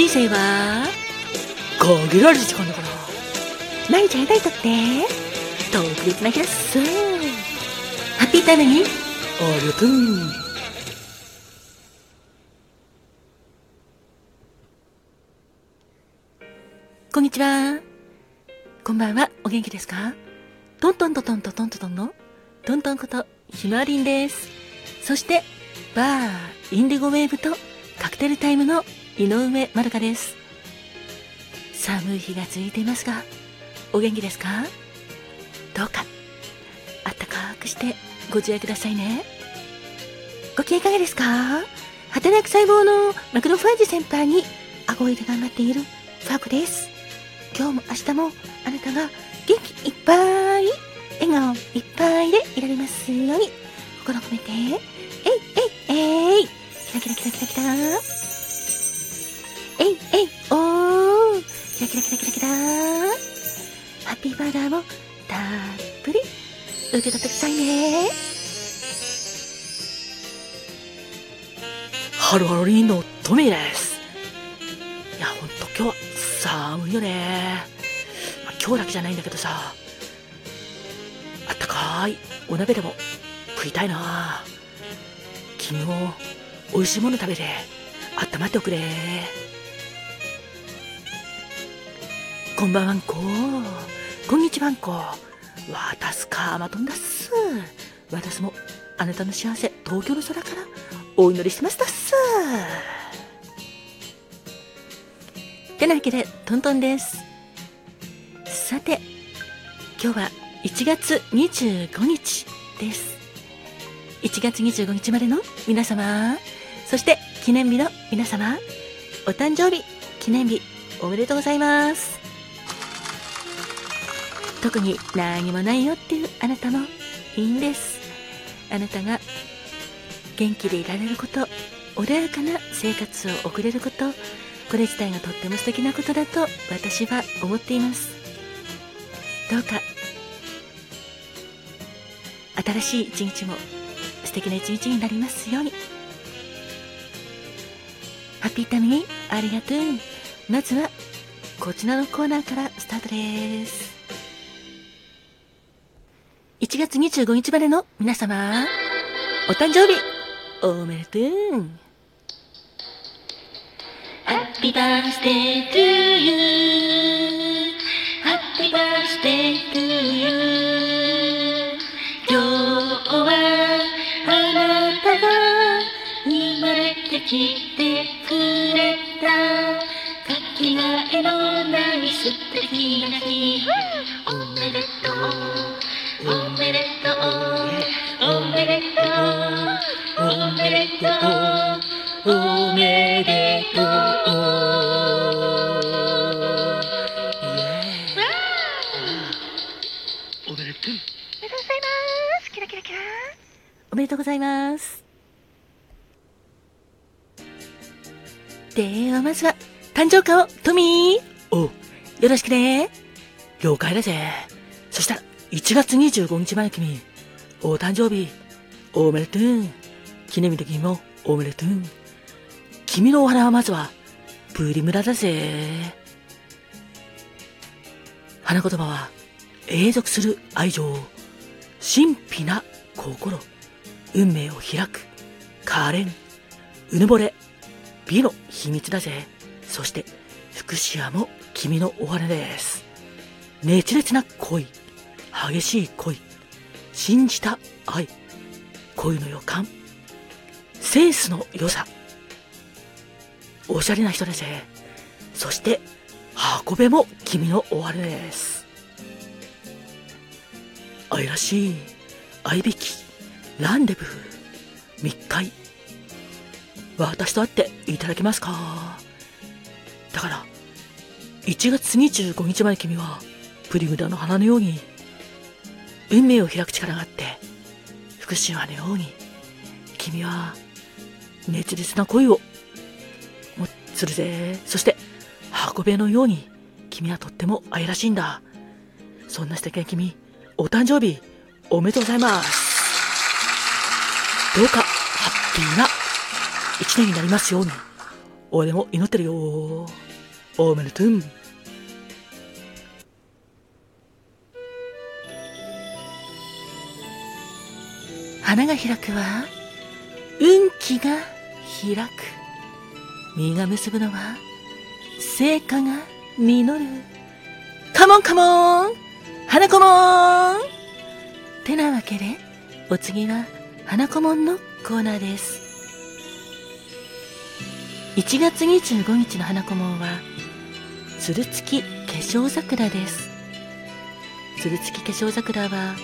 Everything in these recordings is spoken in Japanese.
人生は限られた時間だから。毎日会いたいとって。特別な日だっす。ハッピータイムにありがとうこんにちは。こんばんは。お元気ですか？トントントントントントントンのトントンことひまわりんです。そしてバーインディゴウェーブとカクテルタイムの井上まるかです。寒い日が続いていますがお元気ですか？どうか。あったかくしてご自愛くださいね。ご機嫌いかがですか？働く細胞のマクロファージ先輩に顎入れ頑張っているファークです。今日も明日もあなたが元気いっぱい笑顔いっぱいでいられますように心を込めて。えいえいえい。キラキラキラキラキラ。い。おー。キラキラキラキラキラ。ハッピーバーガーもたっぷり。受け取ってくださいね。ハロハロリンのトミーです。いやほんと今日は寒いよね、まあ、今日だけじゃないんだけどさ。あったかいお鍋でも食いたいな。君も美味しいもの食べて温まっておくれ。こんばんはんこ。こんにちはんこ。わたすかまとんだっす。私もあなたの幸せ東京の空からお祈りしてましたっす。てなわけでトントンです。さて今日は1月25日です。1月25日までの皆様そして記念日の皆様お誕生日記念日おめでとうございます。特に何もないよっていうあなたもいいんです。あなたが元気でいられること穏やかな生活を送れることこれ自体がとっても素敵なことだと私は思っています。どうか新しい一日も素敵な一日になりますように。ハッピータミーありがとう。まずはこちらのコーナーからスタートです。1月25日までの皆様お誕生日おめでとう。Happy birthday to you. Happy birthday to you. 今日はあなたが生まれてきてくれた。かけがえのない素敵な日おめでとう。おめでとうおめでとうおめでとうおめでとうおめでとうおめでとうございます。キラキラキラおめでとうございます。ではまずは誕生花をトミーおうよろしくね了解だぜそしたら1月25日前君。お誕生日おめでとう。記念日の君もおめでとう。君のお花はまずはプリムラだぜ。花言葉は永続する愛情。神秘な心。運命を開く。可憐。うぬぼれ。美の秘密だぜ。そして福祉屋も君のお花です。熱烈な恋。激しい恋信じた愛恋の予感センスの良さおしゃれな人だぜそして運べも君のお花です。愛らしい愛引きランデブー密会私と会っていただけますか？だから1月25日まで君はプリムダの花のように運命を開く力があって福島のように君は熱烈な恋をもするぜ。そして運べのように君はとっても愛らしいんだ。そんな素敵な君お誕生日おめでとうございます。どうかハッピーな一年になりますように俺も祈ってるよ。おめでとう。花が開くは運気が開く。実が結ぶのは成果が実る。カモンカモン花子もん!てなわけでお次は花子もんのコーナーです。1月25日の花子もんはつるつき化粧桜です。つるつき化粧桜は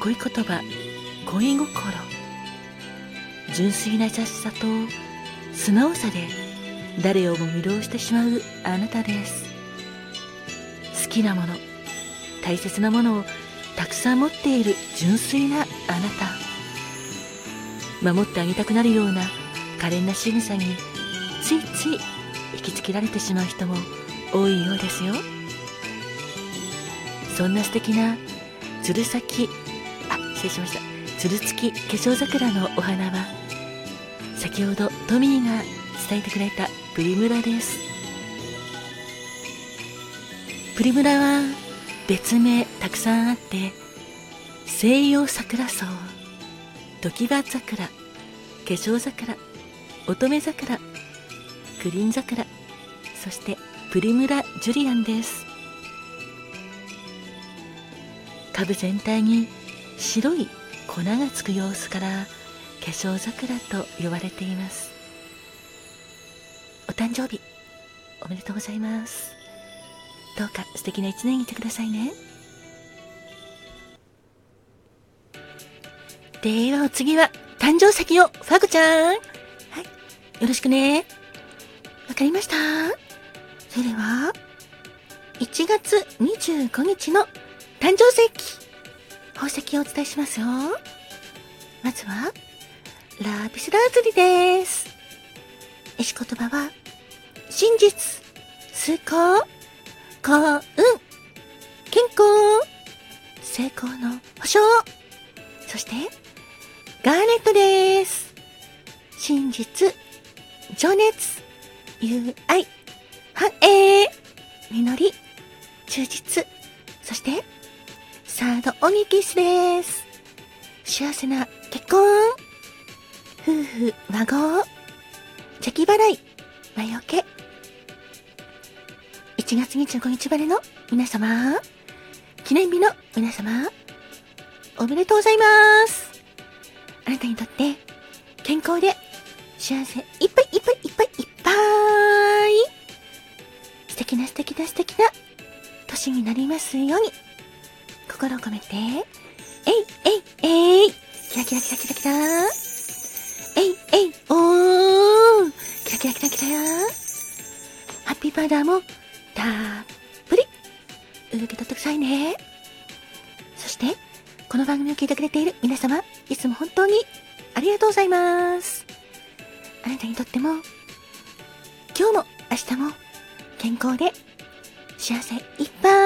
恋言葉恋心純粋な優しさと素直さで誰をも魅了してしまうあなたです。好きなもの大切なものをたくさん持っている純粋なあなた。守ってあげたくなるような可憐な仕草についつい引きつけられてしまう人も多いようですよ。そんな素敵なつる先あ失礼しました。つるつき化粧桜のお花は先ほどトミーが伝えてくれたプリムラです。プリムラは別名たくさんあって西洋桜草時葉桜化粧桜乙女桜クリーン桜そしてプリムラジュリアンです。株全体に白い粉がつく様子から化粧桜と呼ばれています。お誕生日おめでとうございます。どうか素敵な一年にいてくださいね。ではお次は誕生石をファグちゃん。はいよろしくね。わかりました。それでは1月25日の誕生石。宝石をお伝えしますよ。まずは、ラピスラズリです。石言葉は、真実、崇高、幸運、健康、成功の保証。そして、ガーネットです。真実、情熱、友愛、繁栄、実り、忠実、そして、サードオニキスです。幸せな結婚？夫婦孫？邪気払い。魔除け？1月25日晴れの？皆様？記念日の皆様？おめでとうございます。あなたにとって健康で幸せいっぱいいっぱいいっぱいいっぱい。素敵な素敵な素敵な年になりますように。心を込めて、えい、えい、えい、キラキラキラキラキラ。えい、えい、おー、キラキラキラキラハッピーパウダーもたっぷり。受け取ってくださいね。そして、この番組を聞いてくれている皆様、いつも本当にありがとうございます。あなたにとっても、今日も明日も健康で幸せいっぱい。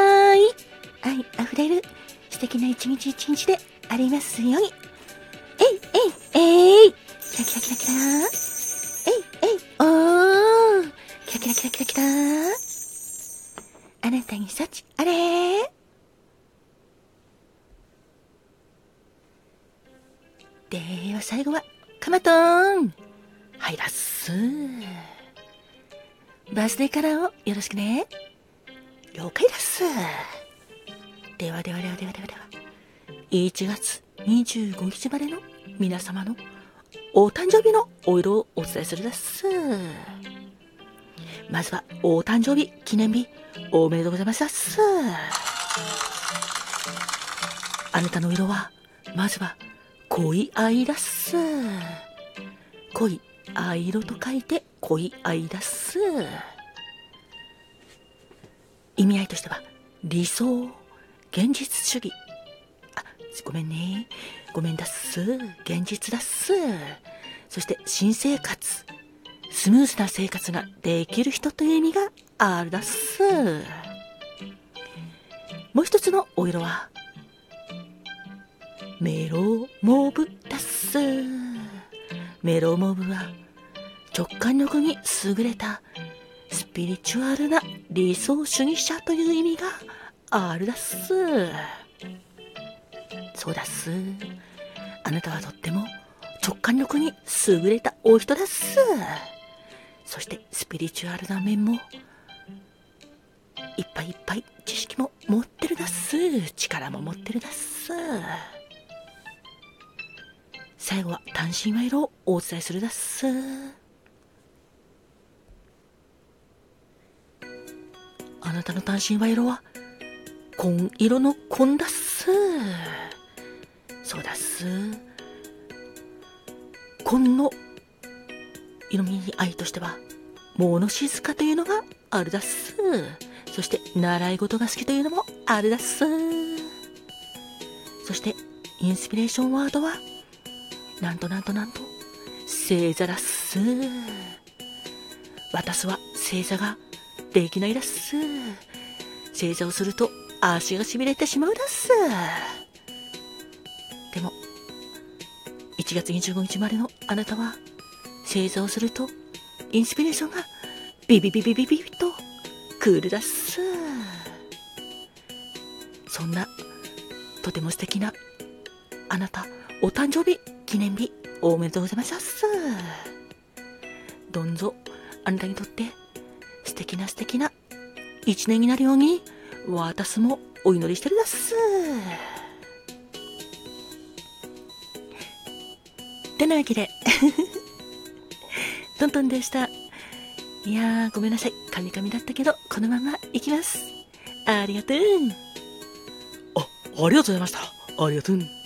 素敵な一日一日でありますように。えい、えい、えい、キラキラキラキラ。えい、えい、おー、キラキラキラキラキラ。あなたに幸あれでは最後は、カマトーン。はいらっす。バースデーカラーをよろしくね。了解です。ではではではではではでは。1月25日までの皆様のお誕生日のお色をお伝えするです。まずは、お誕生日記念日、おめでとうございますです。あなたの色は、まずは、恋愛だっす。恋、藍色と書いて恋愛だっす。意味合いとしては、理想、現実主義。あ、ごめんね。ごめんだっす。現実だっす。そして新生活。スムーズな生活ができる人という意味があるだっす。もう一つのお色は、メロモブだっす。メロモブは、直感力に優れたスピリチュアルな理想主義者という意味があるだっす。そうだっす。あなたはとっても直感力に優れたお人だっす。そしてスピリチュアルな面もいっぱいいっぱい知識も持ってるだっす。力も持ってるだっす。最後は単身賄賂をお伝えするだっす。あなたの単身賄賂は紺色の紺だっす。そうだっす。紺の色味に愛としては物静かというのがあるだっす。そして習い事が好きというのもあるだっす。そしてインスピレーションワードはなんとなんとなんと星座だっす。私は星座ができないだっす。正座をすると足がしびれてしまうだっす。でも、1月25日までのあなたは、正座をすると、インスピレーションがビビビビビビビとクールだっす。そんな、とても素敵な、あなた、お誕生日、記念日、おめでとうございますどんぞ、あなたにとって素敵な素敵な一年になるように、私もお祈りしてるだっす。てなわけで、トントンでした。いやー、ごめんなさい。カミカミだったけど、このままいきます。ありがとう。あ、ありがとうございました。ありがとう。